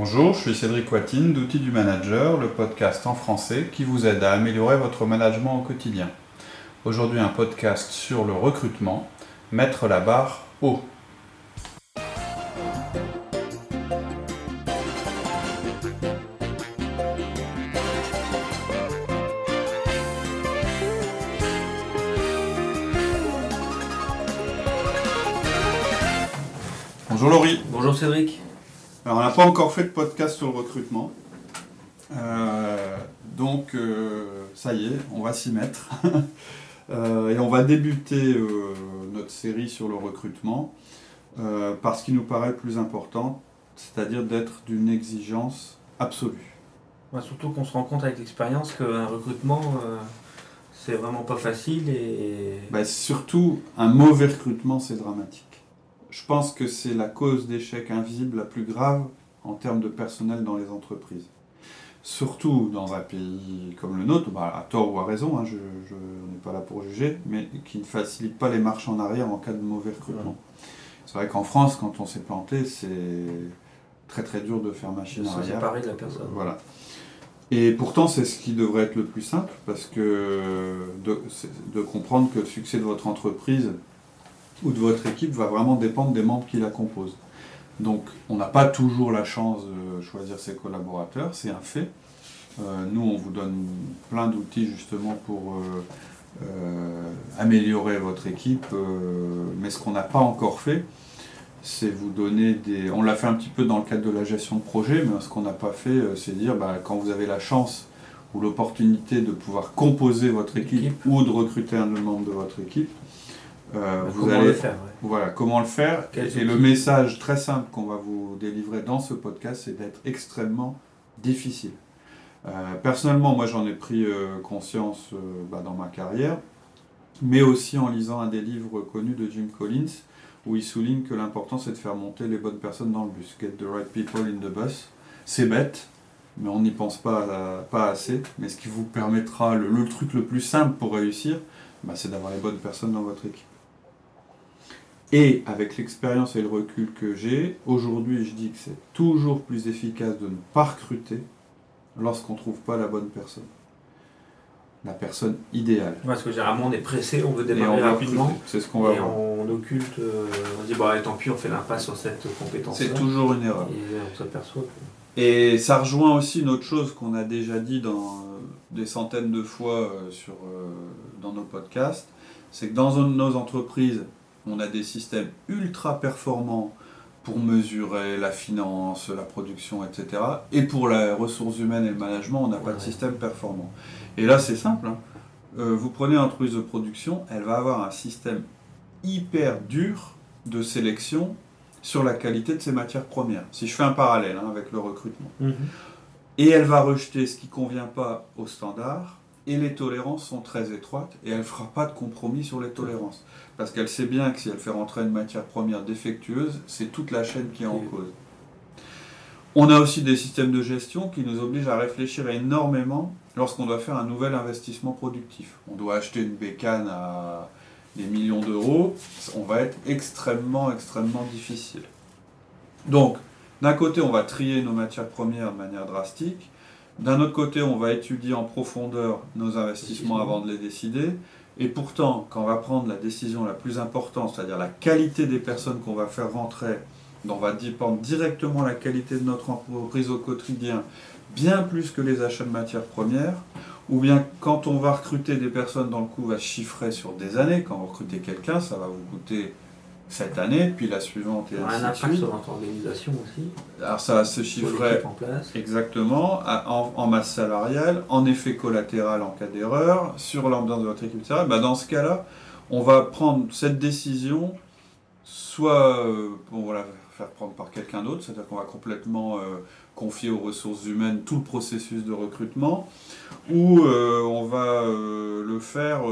Bonjour, je suis Cédric Watine d'Outils du Manager, le podcast en français qui vous aide à améliorer votre management au quotidien. Aujourd'hui un podcast sur le recrutement, mettre la barre haut. Pas encore fait de podcast sur le recrutement. Euh, donc euh, ça y est, on va s'y mettre. Euh, et on va débuter notre série sur le recrutement par ce qui nous paraît plus important, c'est-à-dire d'être d'une exigence absolue. surtout qu'on se rend compte avec l'expérience qu'un recrutement, c'est vraiment pas facile et... Bah, surtout, un mauvais recrutement, c'est dramatique je pense que c'est la cause d'échec invisible la plus grave en termes de personnel dans les entreprises. Surtout dans un pays comme le nôtre, bah, à tort ou à raison, hein, je, n'ai pas là pour juger, mais qui ne facilite pas les marches en arrière en cas de mauvais recrutement. C'est vrai qu'en France, quand on s'est planté, c'est très très dur de faire machine arrière. séparer de la personne. Voilà. Et pourtant, c'est ce qui devrait être le plus simple, parce que de, de comprendre que le succès de votre entreprise ou de votre équipe va vraiment dépendre des membres qui la composent. Donc on n'a pas toujours la chance de choisir ses collaborateurs, c'est un fait. Euh, nous, on vous donne plein d'outils justement pour euh, euh, améliorer votre équipe, mais ce qu'on n'a pas encore fait, c'est vous donner des... On l'a fait un petit peu dans le cadre de la gestion de projet, mais ce qu'on n'a pas fait, c'est dire bah, quand vous avez la chance ou l'opportunité de pouvoir composer votre équipe, ou de recruter un membre de votre équipe, euh, vous comment allez, le faire Voilà, comment le faire. et le message très simple qu'on va vous délivrer dans ce podcast, c'est d'être extrêmement difficile. Euh, personnellement, moi j'en ai pris euh, conscience bah, dans ma carrière, mais aussi en lisant un des livres connus de Jim Collins, où il souligne que l'important c'est de faire monter les bonnes personnes dans le bus. Get the right people in the bus. C'est bête, mais on n'y pense pas, pas assez. Mais ce qui vous permettra, le, le truc le plus simple pour réussir, bah, c'est d'avoir les bonnes personnes dans votre équipe. Et avec l'expérience et le recul que j'ai, aujourd'hui je dis que c'est toujours plus efficace de ne pas recruter lorsqu'on ne trouve pas la bonne personne. La personne idéale. Parce que généralement on est pressé, on veut démarrer rapidement. C'est ce qu'on va et on occulte, euh, on dit bah tant pis, on fait l'impasse sur cette compétence. C'est toujours une erreur. Et on s'aperçoit Et ça rejoint aussi une autre chose qu'on a déjà dit dans euh, des centaines de fois euh, sur, dans nos podcasts, c'est que dans nos entreprises, on a des systèmes ultra performants pour mesurer la finance, la production, etc. Et pour les ressources humaines et le management, on n'a pas de système performant. Et là, c'est simple. Hein. Euh, vous prenez une entreprise de production, elle va avoir un système hyper dur de sélection sur la qualité de ses matières premières. Si je fais un parallèle hein, avec le recrutement. Mhm. Et elle va rejeter ce qui ne convient pas aux standards et les tolérances sont très étroites et elle ne fera pas de compromis sur les tolérances. Parce qu'elle sait bien que si elle fait rentrer une matière première défectueuse, c'est toute la chaîne qui est en cause. On a aussi des systèmes de gestion qui nous obligent à réfléchir énormément lorsqu'on doit faire un nouvel investissement productif. On doit acheter une bécane à des millions d'euros, on va être extrêmement, extrêmement difficile. Donc, d'un côté, on va trier nos matières premières de manière drastique, d'un autre côté, on va étudier en profondeur nos investissements avant de les décider. Et pourtant, quand on va prendre la décision la plus importante, c'est-à-dire la qualité des personnes qu'on va faire rentrer, dont va dépendre directement la qualité de notre entreprise au quotidien, bien plus que les achats de matières premières, ou bien quand on va recruter des personnes, dans le coup, va chiffrer sur des années. Quand vous recrutez quelqu'un, ça va vous coûter cette année, puis la suivante et ainsi un impact sur notre organisation aussi. Alors ça se chiffrer exactement en, masse salariale, en effet collatéral en cas d'erreur, sur l'ambiance de votre équipe, etc. Bah dans ce cas-là, on va prendre cette décision, soit euh, on va la faire prendre par quelqu'un d'autre, c'est-à-dire qu'on va complètement euh, confier aux ressources humaines tout le processus de recrutement, ou euh, on va le faire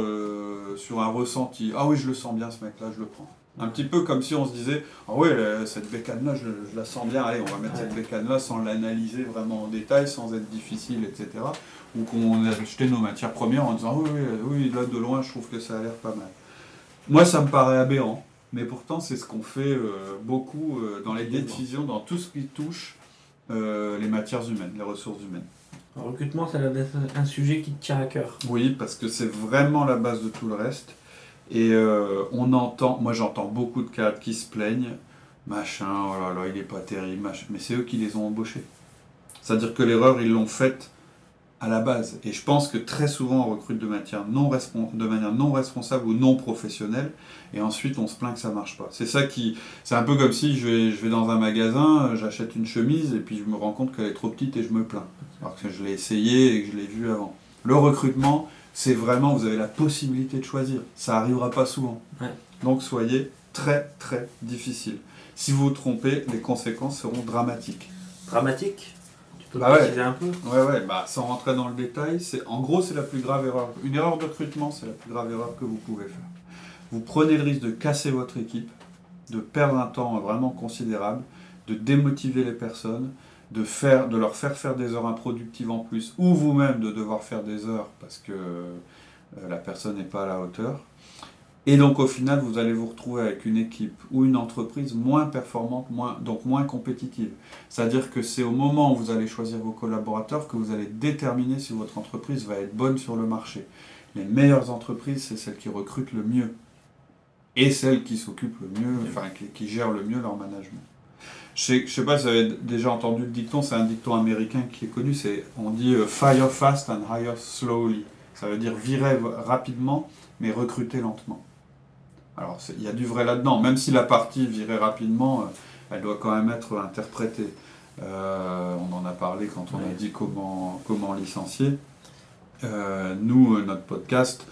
sur un ressenti. Ah oui, je le sens bien ce mec-là, je le prends. Un petit peu comme si on se disait Ah ouais, cette bécane-là, je, la sens bien, allez, on va mettre cette bécane-là sans l'analyser vraiment en détail, sans être difficile, etc. Ou qu'on a acheté nos matières premières en disant Oui, oui, là de loin, je trouve que ça a l'air pas mal. Moi, ça me paraît aberrant, mais pourtant, c'est ce qu'on fait euh, beaucoup euh, dans les décisions, dans tout ce qui touche euh, les matières humaines, les ressources humaines. Le recrutement, ça doit être un sujet qui te tient à cœur. Oui, parce que c'est vraiment la base de tout le reste. Et euh, on entend, moi j'entends beaucoup de cadres qui se plaignent, machin, oh là là, il est pas terrible, machin. mais c'est eux qui les ont embauchés. C'est-à-dire que l'erreur, ils l'ont faite à la base. Et je pense que très souvent, on recrute de, manière non responsable ou non professionnelle, et ensuite on se plaint que ça marche pas. C'est ça qui. C'est un peu comme si je vais, je vais dans un magasin, j'achète une chemise, et puis je me rends compte qu'elle est trop petite et je me plains. Alors que je l'ai essayé et que je l'ai vu avant. Le recrutement, c'est vraiment, vous avez la possibilité de choisir. Ça arrivera pas souvent. Donc soyez très très difficile. Si vous vous trompez, les conséquences seront dramatiques. Dramatiques Tu peux bah préciser un peu? Ouais, ouais, bah, sans rentrer dans le détail, c'est en gros, c'est la plus grave erreur. Une erreur de recrutement, c'est la plus grave erreur que vous pouvez faire. Vous prenez le risque de casser votre équipe, de perdre un temps vraiment considérable, de démotiver les personnes, de, faire, de leur faire faire des heures improductives en plus, ou vous-même de devoir faire des heures parce que euh, la personne n'est pas à la hauteur. Et donc au final, vous allez vous retrouver avec une équipe ou une entreprise moins performante, moins, donc moins compétitive. C'est-à-dire que c'est au moment où vous allez choisir vos collaborateurs que vous allez déterminer si votre entreprise va être bonne sur le marché. Les meilleures entreprises, c'est celles qui recrutent le mieux et celles qui s'occupent le mieux, enfin qui, qui gèrent le mieux leur management. Je ne sais pas si vous avez déjà entendu le dicton, c'est un dicton américain qui est connu, c'est on dit euh, fire fast and hire slowly. Ça veut dire virer rapidement, mais recruter lentement. Alors il y a du vrai là-dedans, même si la partie virer rapidement, euh, elle doit quand même être interprétée. Euh, on en a parlé quand on a dit comment, comment licencier. nous, notre podcast,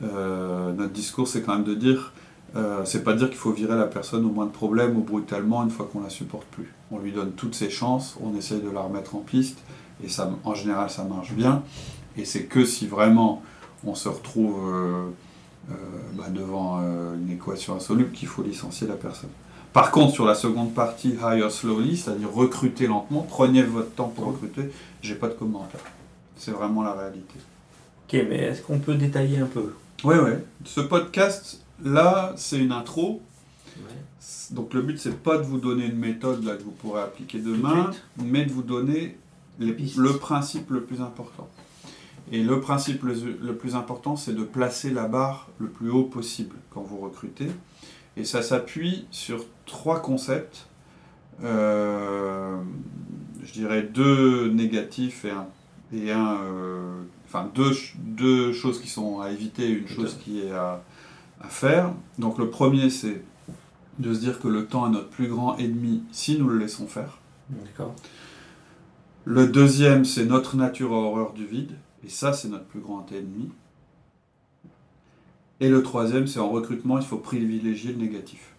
notre discours, c'est quand même de dire euh, c'est pas dire qu'il faut virer la personne au moins de problèmes ou brutalement une fois qu'on la supporte plus. On lui donne toutes ses chances, on essaye de la remettre en piste, et ça, en général ça marche bien. Et c'est que si vraiment on se retrouve euh, euh, bah, devant une équation insoluble qu'il faut licencier la personne. Par contre, sur la seconde partie, hire slowly, c'est-à-dire recruter lentement, prenez votre temps pour recruter, j'ai pas de commentaire. C'est vraiment la réalité. Ok, mais est-ce qu'on peut détailler un peu? Oui, oui. Ce podcast Là, c'est une intro. Donc le but, c'est pas de vous donner une méthode là, que vous pourrez appliquer demain, mais de vous donner le principe le plus important. Et le principe le, plus important, c'est de placer la barre le plus haut possible quand vous recrutez. Et ça s'appuie sur trois concepts. Euh, je dirais deux négatifs et un, et un euh, enfin deux, deux choses qui sont à éviter, une chose qui est à, à faire. Donc le premier, c'est de se dire que le temps est notre plus grand ennemi si nous le laissons faire. D'accord. Le deuxième, c'est notre nature a horreur du vide, et ça, c'est notre plus grand ennemi. Et le troisième, c'est en recrutement, il faut privilégier le négatif.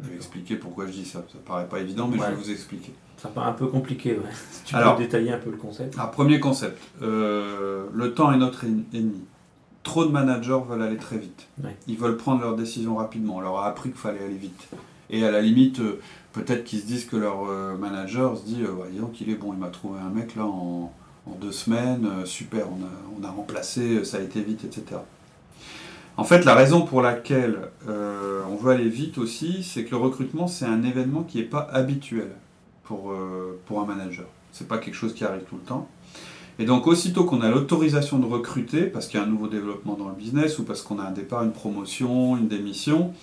Je vais expliquer pourquoi je dis ça. Ça paraît pas évident, mais je vais vous expliquer. Ça paraît un peu compliqué, ouais. tu Alors, peux détailler un peu le concept. Un premier concept. Euh, le temps est notre ennemi trop de managers veulent aller très vite. Ils veulent prendre leurs décisions rapidement. On leur a appris qu'il fallait aller vite. Et à la limite, euh, peut-être qu'ils se disent que leur euh, manager se dit, euh, disons qu'il est bon, il m'a trouvé un mec là en, deux semaines, super, on a, remplacé, ça a été vite, etc. En fait, la raison pour laquelle on veut aller vite aussi, c'est que le recrutement, c'est un événement qui n'est pas habituel pour, pour un manager. C'est pas quelque chose qui arrive tout le temps. Et donc aussitôt qu'on a l'autorisation de recruter, parce qu'il y a un nouveau développement dans le business, ou parce qu'on a un départ, une promotion, une démission,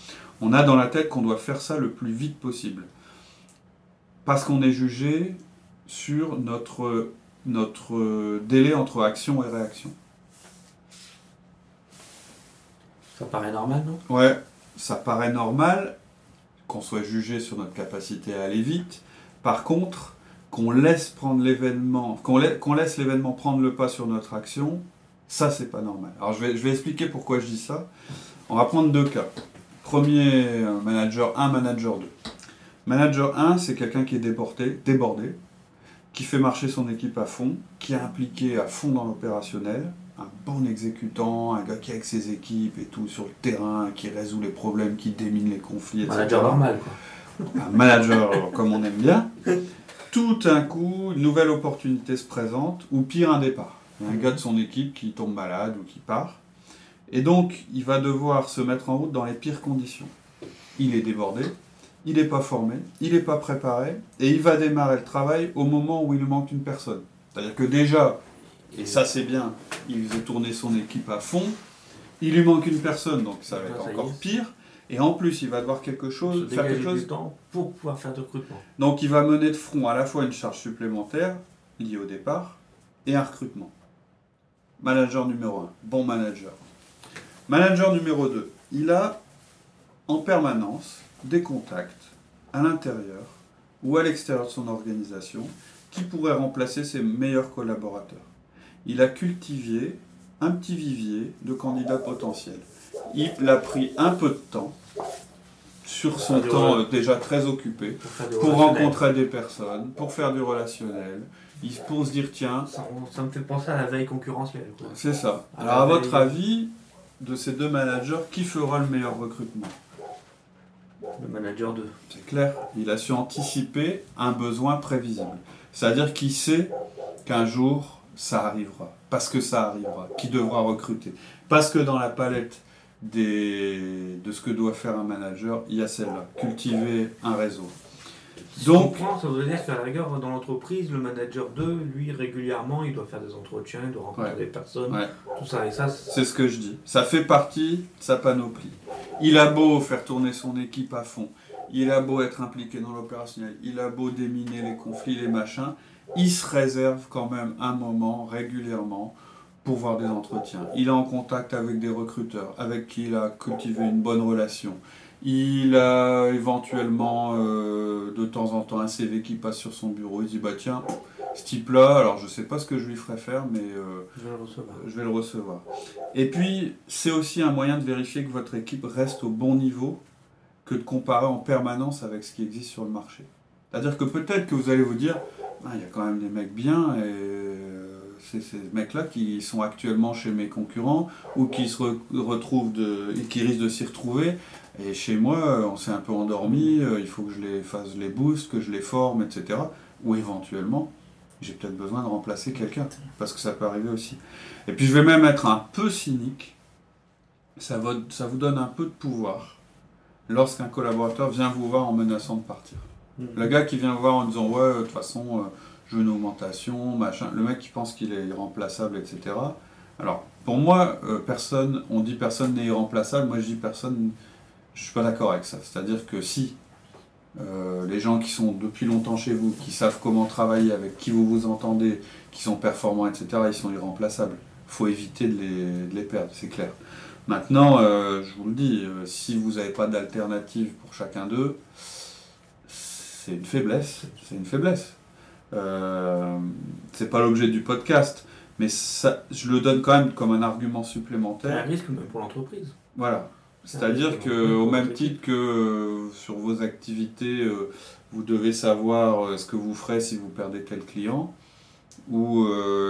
on a dans la tête qu'on doit faire ça le plus vite possible. Parce qu'on est jugé sur notre, notre délai entre action et réaction. Ça paraît normal, non? Ouais, ça paraît normal qu'on soit jugé sur notre capacité à aller vite. Par contre, qu'on laisse prendre l'événement, qu'on laisse l'événement prendre le pas sur notre action, ça c'est pas normal. Alors je vais, je vais expliquer pourquoi je dis ça. On va prendre deux cas. Premier euh, manager 1, manager 2. Manager 1, c'est quelqu'un qui est débordé, débordé, qui fait marcher son équipe à fond, qui est impliqué à fond dans l'opérationnel, un bon exécutant, un gars qui est avec ses équipes et tout sur le terrain, qui résout les problèmes, qui démine les conflits, etc. Manager normal, quoi. Un manager comme on aime bien tout un coup, une nouvelle opportunité se présente, ou pire, un départ. Il y a un gars de son équipe qui tombe malade ou qui part. Et donc, il va devoir se mettre en route dans les pires conditions. Il est débordé, il n'est pas formé, il n'est pas préparé, et il va démarrer le travail au moment où il lui manque une personne. C'est-à-dire que déjà, et ça c'est bien, il faisait tourner son équipe à fond, il lui manque une personne, donc ça va être Ah, y encore pire, et en plus il va devoir quelque Se chose, faire quelque chose du temps pour pouvoir faire de recrutement. donc il va mener de front à la fois une charge supplémentaire liée au départ et un recrutement. Manager numéro 1, bon manager. Manager numéro 2, il a en permanence des contacts à l'intérieur ou à l'extérieur de son organisation qui pourraient remplacer ses meilleurs collaborateurs. Il a cultivé un petit vivier de candidats potentiels. Il a pris un peu de temps sur son temps euh, déjà très occupé Pour, rencontrer des personnes, pour faire du relationnel, il- pour se dire tiens, Ça, ça me fait penser à la veille concurrentielle. c'est ça. À Alors à votre veille- avis, de ces deux managers, qui fera le meilleur recrutement? Le manager 2. C'est clair, il a su anticiper un besoin prévisible. C'est-à-dire qu'il sait qu'un jour, ça arrivera, parce que ça arrivera, qu'il devra recruter. Parce que dans la palette des... de ce que doit faire un manager, il y a celle-là, cultiver un réseau. Donc- ça veut dire qu'à la rigueur, dans l'entreprise, le manager 2, lui, régulièrement, il doit faire des entretiens, il doit rencontrer Ouais. des personnes, Ouais. tout ça. Et ça, c'est- C'est ce que je dis. Ça fait partie de sa panoplie. Il a beau faire tourner son équipe à fond, il a beau être impliqué dans l'opérationnel, il a beau déminer les conflits, les machins, il se réserve quand même un moment régulièrement pour voir des entretiens. Il est en contact avec des recruteurs avec qui il a cultivé une bonne relation. Il a éventuellement euh, de temps en temps un CV qui passe sur son bureau. Il dit bah tiens, ce type-là, alors je sais pas ce que je lui ferais faire, mais euh, je vais le recevoir. je vais le recevoir. Et puis, c'est aussi un moyen de vérifier que votre équipe reste au bon niveau que de comparer en permanence avec ce qui existe sur le marché. C'est-à-dire que peut-être que vous allez vous dire, Ah, il y a quand même des mecs bien, et ces mecs-là qui sont actuellement chez mes concurrents ou qui se re- retrouvent de, qui risquent de s'y retrouver. Et chez moi, euh, on s'est un peu endormi, euh, il faut que je les fasse les boosts, que je les forme, etc. Ou éventuellement, j'ai peut-être besoin de remplacer quelqu'un, parce que ça peut arriver aussi. Et puis je vais même être un peu cynique, ça, va- ça vous donne un peu de pouvoir lorsqu'un collaborateur vient vous voir en menaçant de partir. Le gars qui vient vous voir en disant ouais, de toute façon, euh, je veux une augmentation, machin, le mec qui pense qu'il est irremplaçable, etc. Alors, pour moi, euh, personne, on dit personne n'est irremplaçable, moi je dis personne, je suis pas d'accord avec ça. C'est-à-dire que si euh, les gens qui sont depuis longtemps chez vous, qui savent comment travailler, avec qui vous vous entendez, qui sont performants, etc., ils sont irremplaçables. faut éviter de les, perdre, c'est clair. Maintenant, euh, je vous le dis, si vous n'avez pas d'alternative pour chacun d'eux, c'est une faiblesse. C'est une faiblesse. Euh, c'est pas l'objet du podcast, mais ça, je le donne quand même comme un argument C'est un supplémentaire. risque même pour l'entreprise. Voilà. C'est-à-dire que, au même titre que euh, sur vos activités, euh, vous devez savoir euh, ce que vous ferez si vous perdez tel client, ou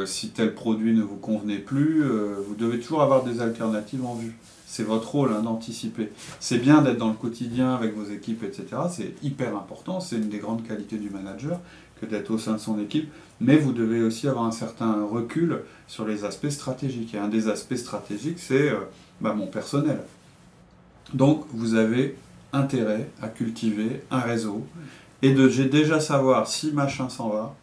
si tel produit ne vous convenait plus, vous devez toujours avoir des alternatives en vue. C'est votre rôle hein, d'anticiper. C'est bien d'être dans le quotidien avec vos équipes, etc. C'est hyper important. C'est une des grandes qualités du manager que d'être au sein de son équipe. Mais vous devez aussi avoir un certain recul sur les aspects stratégiques. Et un des aspects stratégiques, c'est euh, bah, mon personnel. Donc, vous avez intérêt à cultiver un réseau et de j'ai déjà savoir si machin s'en va,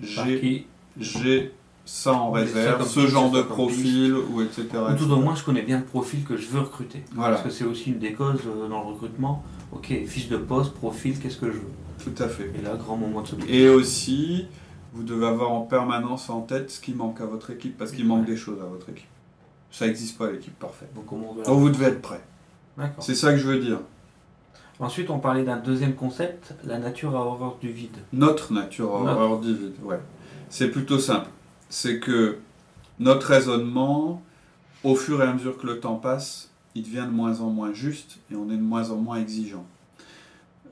j'ai ça en réserve, ça ce genre de profil ou etc. Ou tout au moins, je connais bien le profil que je veux recruter. Voilà, Parce que c'est aussi une des causes euh, dans le recrutement. Ok, fiche de poste, profil, qu'est-ce que je veux? Tout à fait. Et là, grand moment de solitude. Et aussi, vous devez avoir en permanence en tête ce qui manque à votre équipe, parce qu'il manque des choses à votre équipe. Ça n'existe pas l'équipe parfaite. Donc, comment on veut la- Donc vous devez être prêt. D'accord. C'est ça que je veux dire. Ensuite, on parlait d'un deuxième concept, la nature a horreur du vide. Notre nature a Notre. horreur du vide, ouais. C'est plutôt simple. C'est que notre raisonnement, au fur et à mesure que le temps passe, il devient de moins en moins juste et on est de moins en moins exigeant.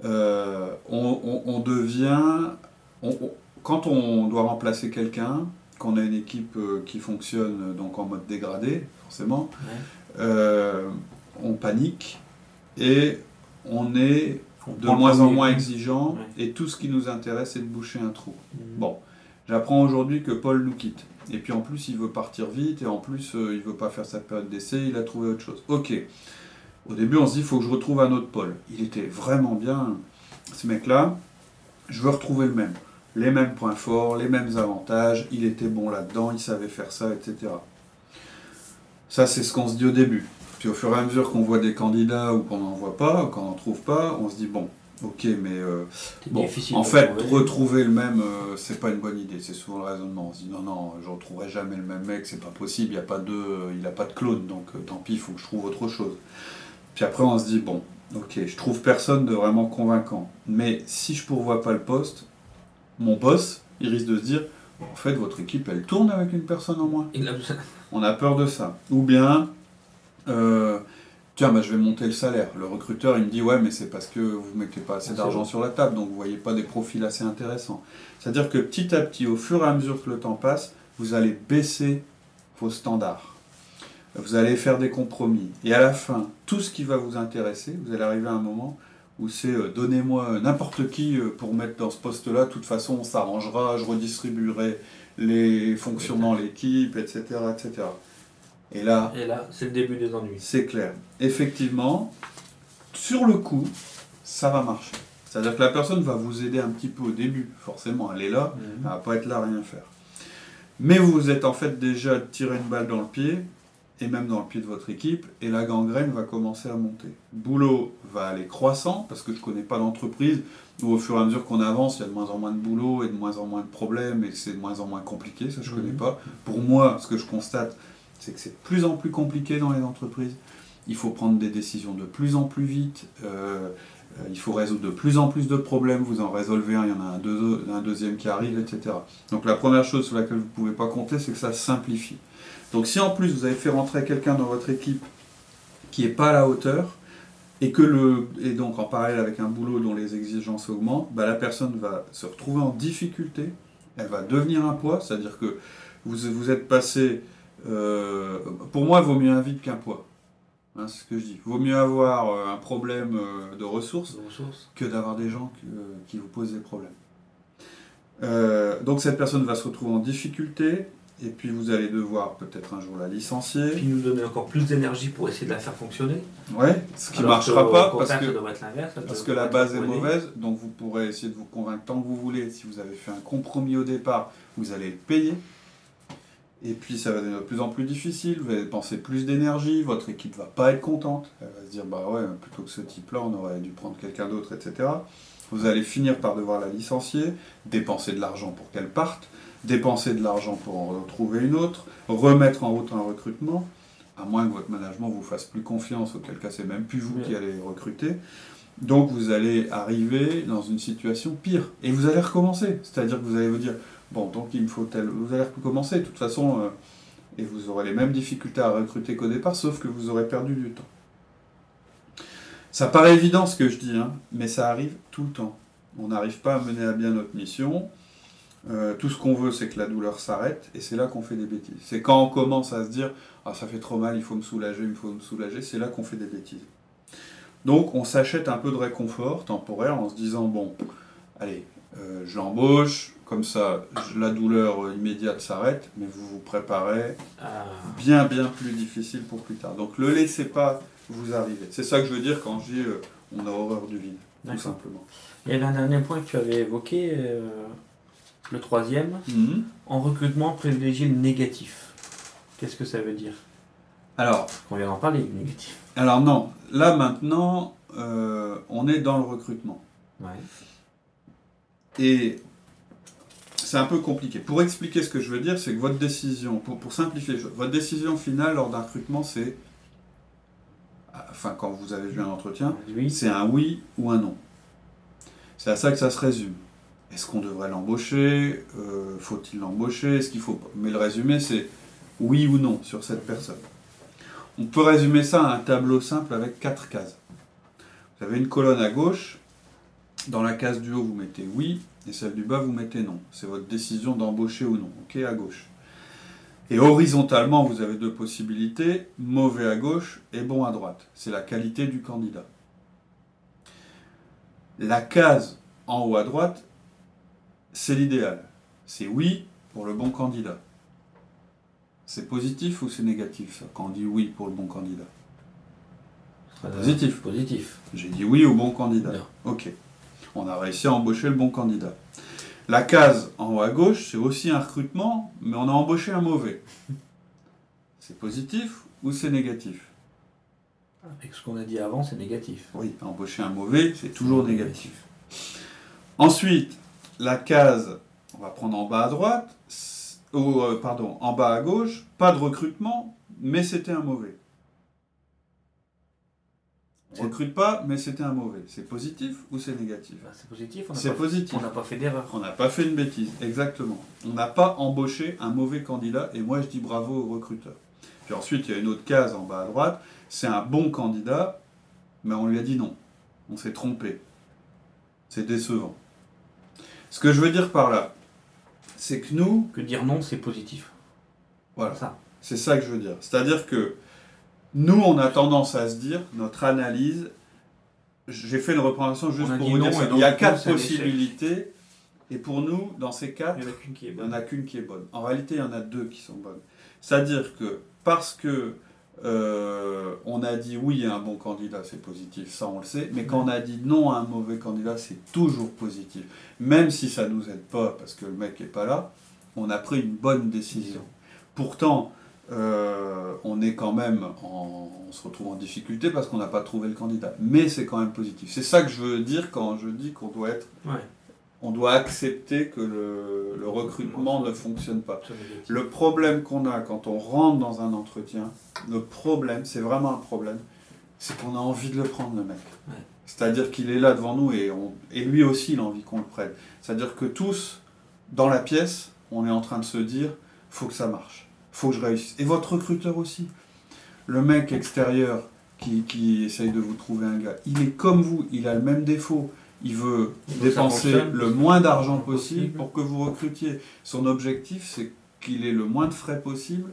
Euh, on, on- on devient... on- on- quand on doit remplacer quelqu'un, qu'on a une équipe euh, qui fonctionne euh, donc en mode dégradé, forcément, Ouais. euh, on panique et on est On de moins en moins exigeant Ouais. et tout ce qui nous intéresse c'est de boucher un trou. Mhm. Bon, j'apprends aujourd'hui que Paul nous quitte. Et puis en plus il veut partir vite et en plus euh, il veut pas faire sa période d'essai, il a trouvé autre chose. Ok, Au début, on se dit, il faut que je retrouve un autre Paul. Il était vraiment bien, ce mec-là. Je veux retrouver le même. Les mêmes points forts, les mêmes avantages. Il était bon là-dedans, il savait faire ça, etc. Ça, c'est ce qu'on se dit au début. Puis au fur et à mesure qu'on voit des candidats ou qu'on n'en voit pas, qu'on n'en trouve pas, on se dit, bon, ok, mais euh, Bon, en fait, trouver. retrouver le même, euh, c'est pas une bonne idée. C'est souvent le raisonnement. On se dit non, non, je retrouverai jamais le même mec, c'est pas possible. Il y a pas de, euh, il a pas de clone, donc euh, tant pis, il faut que je trouve autre chose. Puis après, on se dit bon, ok, je trouve personne de vraiment convaincant. Mais si je pourvois pas le poste, mon boss, il risque de se dire, en fait, votre équipe, elle tourne avec une personne en moins. On a peur de ça. Ou bien, euh, tiens, bah, je vais monter le salaire. Le recruteur, il me dit, ouais, mais c'est parce que vous ne mettez pas assez Ah, d'argent sur la table, donc vous voyez pas des profils assez intéressants. C'est-à-dire que petit à petit, au fur et à mesure que le temps passe, vous allez baisser vos standards. Vous allez faire des compromis. Et à la fin, tout ce qui va vous intéresser, vous allez arriver à un moment où c'est euh, donnez-moi n'importe qui euh, pour mettre dans ce poste-là, de toute façon on s'arrangera, je redistribuerai les fonctions dans l'équipe, etc., etc. Et là, Et là, c'est le début des ennuis. c'est clair. Effectivement, sur le coup, ça va marcher. C'est-à-dire que la personne va vous aider un petit peu au début, forcément, elle est là, elle va pas être là à rien faire. Mais vous êtes en fait déjà tiré une balle dans le pied, et même dans le pied de votre équipe, et la gangrène va commencer à monter. Le boulot va aller croissant, parce que je ne connais pas l'entreprise, où au fur et à mesure qu'on avance, il y a de moins en moins de boulot, et de moins en moins de problèmes, et c'est de moins en moins compliqué, ça je ne Mhm. connais pas. Pour moi, ce que je constate, c'est que c'est de plus en plus compliqué dans les entreprises. Il faut prendre des décisions de plus en plus vite. euh, euh, il faut résoudre de plus en plus de problèmes. Vous en résolvez un, il y en a un, deux- un deuxième qui arrive, etc. Donc la première chose sur laquelle vous ne pouvez pas compter, c'est que ça simplifie. Donc si en plus vous avez fait rentrer quelqu'un dans votre équipe qui n'est pas à la hauteur, et que le et donc en parallèle avec un boulot dont les exigences augmentent, bah, la personne va se retrouver en difficulté, elle va devenir un poids, c'est-à-dire que vous, vous êtes passé euh, pour moi, il vaut mieux un vide qu'un poids. Hein, c'est ce que je dis. Il vaut mieux avoir euh, un problème euh, de ressources que d'avoir des gens qui, qui vous posent des problèmes. Donc cette personne va se retrouver en difficulté, et puis vous allez devoir peut-être un jour la licencier. Puis nous donner encore plus d'énergie pour essayer de la faire fonctionner. Ouais, ce qui ne marchera pas parce que Parce la base est mauvaise, donc vous pourrez essayer de vous convaincre tant que vous voulez. Si vous avez fait un compromis au départ, vous allez être payé. Et puis ça va devenir de plus en plus difficile, vous allez dépenser plus d'énergie, votre équipe va pas être contente. Elle va se dire, bah ouais, plutôt que ce type-là, on aurait dû prendre quelqu'un d'autre, etc. Vous allez finir par devoir la licencier, dépenser de l'argent pour qu'elle parte, dépenser de l'argent pour en retrouver une autre, remettre en route un recrutement, à moins que votre management vous fasse plus confiance, auquel cas c'est même plus vous qui allez recruter. Donc vous allez arriver dans une situation pire. Et vous allez recommencer. C'est-à-dire que vous allez vous dire, bon, donc il me faut tel... Vous allez recommencer, de toute façon, euh, et vous aurez les mêmes difficultés à recruter qu'au départ, sauf que vous aurez perdu du temps. Ça paraît évident ce que je dis, hein, mais ça arrive tout le temps. On n'arrive pas à mener à bien notre mission. Euh, tout ce qu'on veut, c'est que la douleur s'arrête, et c'est là qu'on fait des bêtises. C'est quand on commence à se dire, ah ça fait trop mal, il faut me soulager, il faut me soulager, c'est là qu'on fait des bêtises. Donc on s'achète un peu de réconfort temporaire en se disant, bon, allez, euh, je l'embauche, comme ça je- la douleur immédiate s'arrête, mais vous vous préparez Ah, bien bien plus difficile pour plus tard. Donc le laissez pas vous arriver. C'est ça que je veux dire quand je dis euh, on a horreur du vide, tout simplement. Il y avait un dernier point que tu avais évoqué, euh, le troisième. En recrutement, privilégier le négatif. Qu'est-ce que ça veut dire? Alors, On vient d'en parler, le négatif. alors non, là maintenant euh, on est dans le recrutement. Ouais. Et c'est un peu compliqué. Pour expliquer ce que je veux dire, c'est que votre décision, pour, pour simplifier votre décision finale lors d'un recrutement, c'est, enfin quand vous avez vu un entretien, Oui. c'est un oui ou un non. C'est à ça que ça se résume. Est-ce qu'on devrait l'embaucher? Euh, Faut-il l'embaucher? Est-ce qu'il faut pas? Mais le résumé, c'est oui ou non sur cette personne. On peut résumer ça à un tableau simple avec quatre cases. Vous avez une colonne à gauche. Dans la case du haut, vous mettez oui, et celle du bas, vous mettez non. C'est votre décision d'embaucher ou non. OK, à gauche. Et horizontalement, vous avez deux possibilités, mauvais à gauche et bon à droite. C'est la qualité du candidat. La case en haut à droite, c'est l'idéal. C'est oui pour le bon candidat. C'est positif ou c'est négatif ça, quand on dit oui pour le bon candidat? Positif. Positif. J'ai dit oui au bon candidat. Ok. On a réussi à embaucher le bon candidat. La case en haut à gauche, c'est aussi un recrutement, mais on a embauché un mauvais. C'est positif ou c'est négatif? Avec ce qu'on a dit avant, c'est négatif. Oui, embaucher un mauvais, c'est toujours négatif. Ensuite, la case, on va prendre en bas à droite, ou euh, pardon, en bas à gauche, pas de recrutement, mais c'était un mauvais. On recrute pas, mais c'était un mauvais. C'est positif ou c'est négatif bah, C'est positif. C'est positif. On n'a pas fait d'erreur. On n'a pas fait une bêtise, exactement. On n'a pas embauché un mauvais candidat, et moi je dis bravo au recruteur. Puis ensuite, il y a une autre case en bas à droite, c'est un bon candidat, mais on lui a dit non. On s'est trompé. C'est décevant. Ce que je veux dire par là, c'est que nous... Que dire non, c'est positif. Voilà. Ça. C'est ça que je veux dire. C'est-à-dire que nous, on a tendance à se dire, notre analyse, j'ai fait une représentation juste pour vous dire il y a quatre possibilités, et pour nous, dans ces quatre, il n'y en a qu'une qui est bonne. En réalité, il y en a deux qui sont bonnes. C'est-à-dire que parce que euh, on a dit oui à un bon candidat, c'est positif, ça on le sait, mais quand on a dit non à un mauvais candidat, c'est toujours positif. Même si ça ne nous aide pas parce que le mec n'est pas là, on a pris une bonne décision. Pourtant, euh, on est quand même on se retrouve en difficulté parce qu'on n'a pas trouvé le candidat. Mais c'est quand même positif. C'est ça que je veux dire quand je dis qu'on doit être. On doit accepter que le, recrutement ne fonctionne pas. Le problème qu'on a quand on rentre dans un entretien, le problème, c'est vraiment un problème, c'est qu'on a envie de le prendre, le mec. C'est-à-dire qu'il est là devant nous et, on, et lui aussi, il a envie qu'on le prenne. C'est-à-dire que tous, dans la pièce, on est en train de se dire, faut que ça marche faut que je réussisse. Et votre recruteur aussi. Le mec extérieur qui, qui, essaye de vous trouver un gars, il est comme vous, il a le même défaut. Il veut dépenser le moins d'argent possible pour que vous recrutiez. Son objectif, c'est qu'il ait le moins de frais possible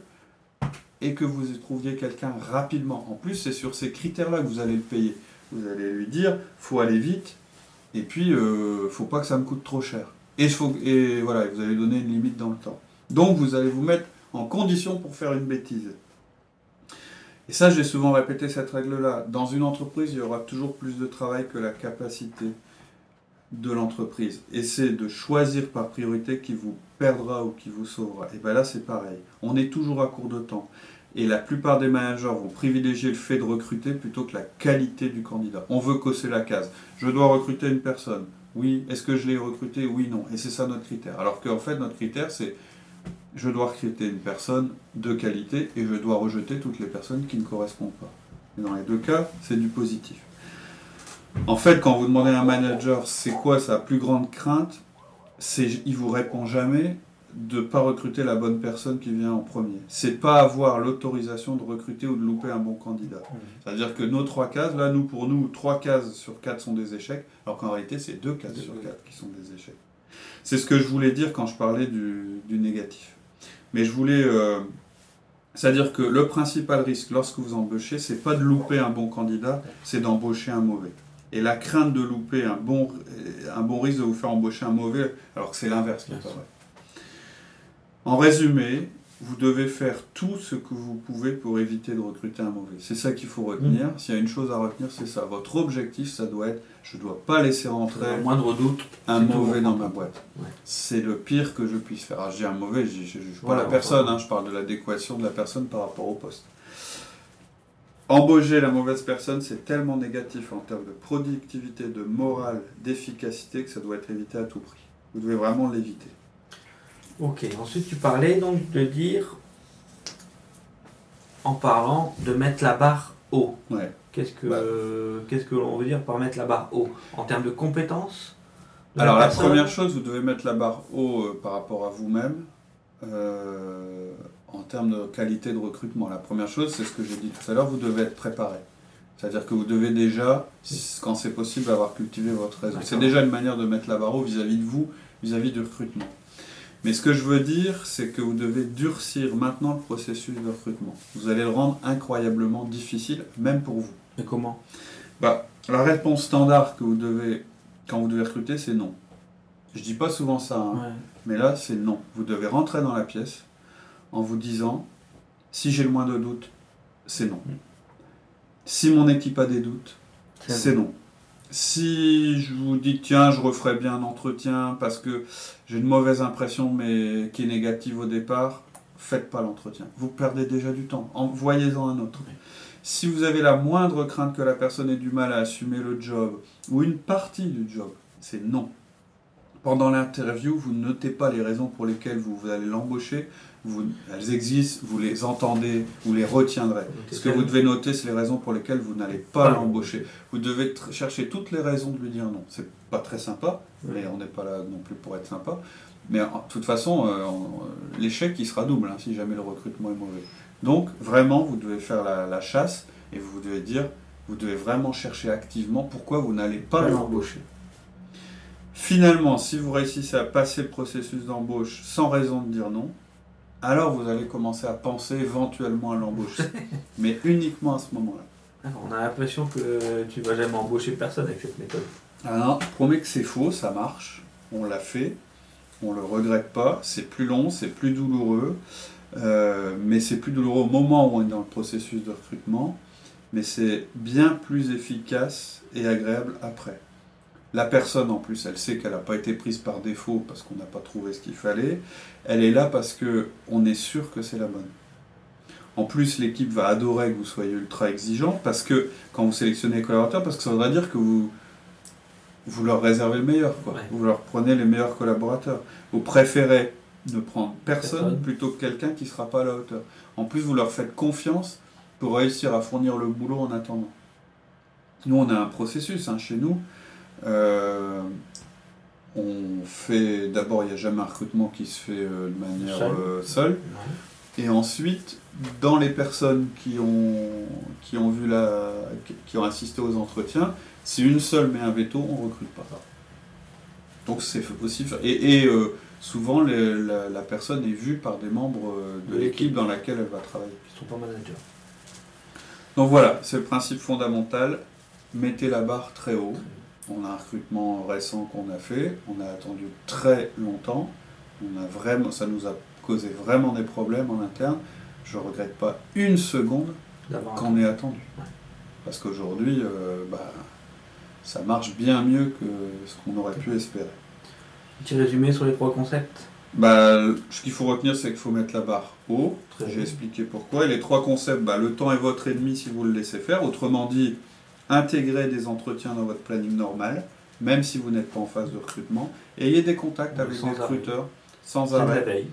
et que vous trouviez quelqu'un rapidement. En plus, c'est sur ces critères-là que vous allez le payer. Vous allez lui dire, faut aller vite, et puis, euh, faut pas que ça me coûte trop cher. Et, faut, et voilà, vous allez donner une limite dans le temps. Donc, vous allez vous mettre en condition pour faire une bêtise. Et ça, j'ai souvent répété cette règle-là. Dans une entreprise, il y aura toujours plus de travail que la capacité de l'entreprise. Et c'est de choisir par priorité qui vous perdra ou qui vous sauvera. Et bien là, c'est pareil. On est toujours à court de temps. Et la plupart des managers vont privilégier le fait de recruter plutôt que la qualité du candidat. On veut cosser la case. Je dois recruter une personne. Oui. Est-ce que je l'ai recruté Oui, non. Et c'est ça notre critère. Alors qu'en fait, notre critère, c'est je dois recruter une personne de qualité et je dois rejeter toutes les personnes qui ne correspondent pas. Et dans les deux cas, c'est du positif. En fait, quand vous demandez à un manager c'est quoi sa plus grande crainte, c'est il vous répond jamais de ne pas recruter la bonne personne qui vient en premier. C'est pas avoir l'autorisation de recruter ou de louper un bon candidat. C'est-à-dire que nos trois cases, là, nous, pour nous, trois cases sur quatre sont des échecs, alors qu'en réalité, c'est deux cases sur quatre qui sont des échecs. C'est ce que je voulais dire quand je parlais du négatif. Mais je voulais. Euh, c'est-à-dire que le principal risque lorsque vous embauchez, c'est pas de louper un bon candidat, c'est d'embaucher un mauvais. Et la crainte de louper un bon, un bon risque de vous faire embaucher un mauvais, alors que c'est l'inverse qui est pas vrai. En résumé, vous devez faire tout ce que vous pouvez pour éviter de recruter un mauvais. C'est ça qu'il faut retenir. Mm. S'il y a une chose à retenir, c'est ça. Votre objectif, ça doit être, je ne dois pas laisser rentrer moindre doute, un mauvais dans ma boîte. C'est le pire que je puisse faire. Alors, je dis un mauvais, je ne juge pas la personne, hein. je parle de l'adéquation de la personne par rapport au poste. Embaucher la mauvaise personne, c'est tellement négatif en termes de productivité, de morale, d'efficacité que ça doit être évité à tout prix. Vous devez vraiment l'éviter. Ok, ensuite tu parlais donc de dire, en parlant, de mettre la barre haut. Ouais. Qu'est-ce que bah. qu'est-ce que l'on veut dire par mettre la barre haut En termes de compétences Alors la, première chose, vous devez mettre la barre haut euh, par rapport à vous-même. Euh, en termes de qualité de recrutement, la première chose, c'est ce que j'ai dit tout à l'heure, vous devez être préparé. C'est-à-dire que vous devez déjà, quand c'est possible, avoir cultivé votre réseau. C'est déjà une manière de mettre la barre haut vis-à-vis de vous, vis à -vis du recrutement. Mais ce que je veux dire, c'est que vous devez durcir maintenant le processus de recrutement. Vous allez le rendre incroyablement difficile, même pour vous. Et comment? Bah, La réponse standard que vous devez, quand vous devez recruter, c'est non. Je dis pas souvent ça, hein, mais là, c'est non. Vous devez rentrer dans la pièce en vous disant, si j'ai le moins de doute, c'est non. Mm. Si mon équipe a des doutes, c'est non. Si je vous dis, tiens, je referai bien un entretien parce que j'ai une mauvaise impression, mais qui est négative au départ, faites pas l'entretien. Vous perdez déjà du temps. Envoyez-en un autre. Si vous avez la moindre crainte que la personne ait du mal à assumer le job ou une partie du job, c'est non. Pendant l'interview, vous notez pas les raisons pour lesquelles vous, allez l'embaucher. Elles existent, vous les entendez, vous les retiendrez. Ce que vous devez noter, c'est les raisons pour lesquelles vous n'allez pas l'embaucher. Vous devez chercher toutes les raisons de lui dire non. C'est pas très sympa, mais on n'est pas là non plus pour être sympa. Mais de toute façon, euh, l'échec, il sera double hein, si jamais le recrutement est mauvais. Donc, vraiment, vous devez faire la, chasse et vous devez dire, vous devez vraiment chercher activement pourquoi vous n'allez pas l'embaucher. Finalement, si vous réussissez à passer le processus d'embauche sans raison de dire non, alors vous allez commencer à penser éventuellement à l'embauche. mais uniquement à ce moment-là. Ah, on a l'impression que tu vas jamais embaucher personne avec cette méthode. Alors, je promets que c'est faux, ça marche. On l'a fait. On ne le regrette pas. C'est plus long, c'est plus douloureux. Euh, mais c'est plus douloureux au moment où on est dans le processus de recrutement. Mais c'est bien plus efficace et agréable après. La personne, en plus, elle sait qu'elle n'a pas été prise par défaut parce qu'on n'a pas trouvé ce qu'il fallait. Elle est là parce qu'on est sûr que c'est la bonne. En plus, l'équipe va adorer que vous soyez ultra exigeant parce que quand vous sélectionnez les collaborateurs, parce que ça voudra dire que vous, vous leur réservez le meilleur. Quoi. Vous leur prenez les meilleurs collaborateurs. Vous préférez ne prendre personne, plutôt que quelqu'un qui ne sera pas à la hauteur. En plus, vous leur faites confiance pour réussir à fournir le boulot en attendant. Nous, on a un processus hein, chez nous. Euh, on fait d'abord, il n'y a jamais un recrutement qui se fait euh, de manière seule. Euh, Et ensuite, dans les personnes qui ont, qui ont vu la, qui ont assisté aux entretiens, si une seule met un veto, on ne recrute pas. Donc c'est possible. Et, et souvent la, personne est vue par des membres de l'équipe dans laquelle elle va travailler. Qui sont pas managers. Donc voilà, c'est le principe fondamental. Mettez la barre très haut. On a un recrutement récent qu'on a fait. On a attendu très longtemps. On a vraiment, ça nous a causé vraiment des problèmes en interne. Je ne regrette pas une seconde qu'on ait attendu. Parce qu'aujourd'hui, euh, bah, ça marche bien mieux que ce qu'on aurait pu espérer. Petit résumé sur les trois concepts? Bah, Ce qu'il faut retenir, c'est qu'il faut mettre la barre haut. J'ai expliqué pourquoi. Et les trois concepts, bah, le temps est votre ennemi si vous le laissez faire. Autrement dit, intégrer des entretiens dans votre planning normal, même si vous n'êtes pas en phase de recrutement. Ayez des contacts avec des recruteurs sans arrêt.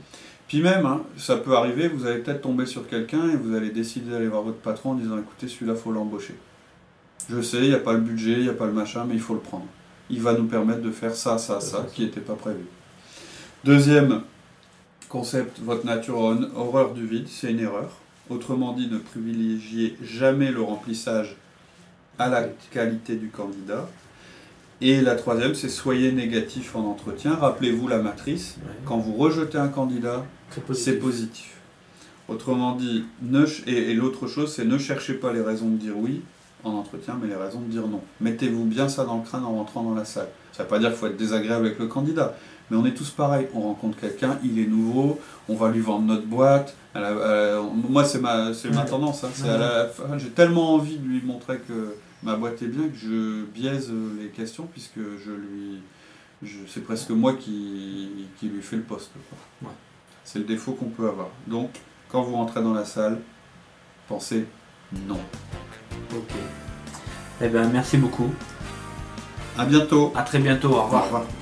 Puis même, hein, ça peut arriver, vous allez peut-être tomber sur quelqu'un et vous allez décider d'aller voir votre patron en disant écoutez, celui-là, il faut l'embaucher. Je sais, il n'y a pas le budget, il n'y a pas le machin, mais il faut le prendre il va nous permettre de faire ça, ça, ça, qui n'était pas prévu. Deuxième concept, votre nature horreur du vide, c'est une erreur. Autrement dit, ne privilégiez jamais le remplissage à la qualité du candidat. Et la troisième, c'est soyez négatif en entretien. Rappelez-vous la matrice. Quand vous rejetez un candidat, c'est positif. Autrement dit, ne, et l'autre chose, c'est ne cherchez pas les raisons de dire oui, en entretien, mais les raisons de dire non. Mettez-vous bien ça dans le crâne en rentrant dans la salle. Ça ne veut pas dire qu'il faut être désagréable avec le candidat, mais on est tous pareils. On rencontre quelqu'un, il est nouveau, on va lui vendre notre boîte. moi, c'est ma, ma tendance. Hein. J'ai tellement envie de lui montrer que ma boîte est bien que je biaise les questions puisque je lui. c'est presque moi qui, qui, lui fais le poste. C'est le défaut qu'on peut avoir. Donc, quand vous rentrez dans la salle, pensez non. Ok. Eh bien, merci beaucoup. À bientôt. À très bientôt. Au revoir. Au revoir.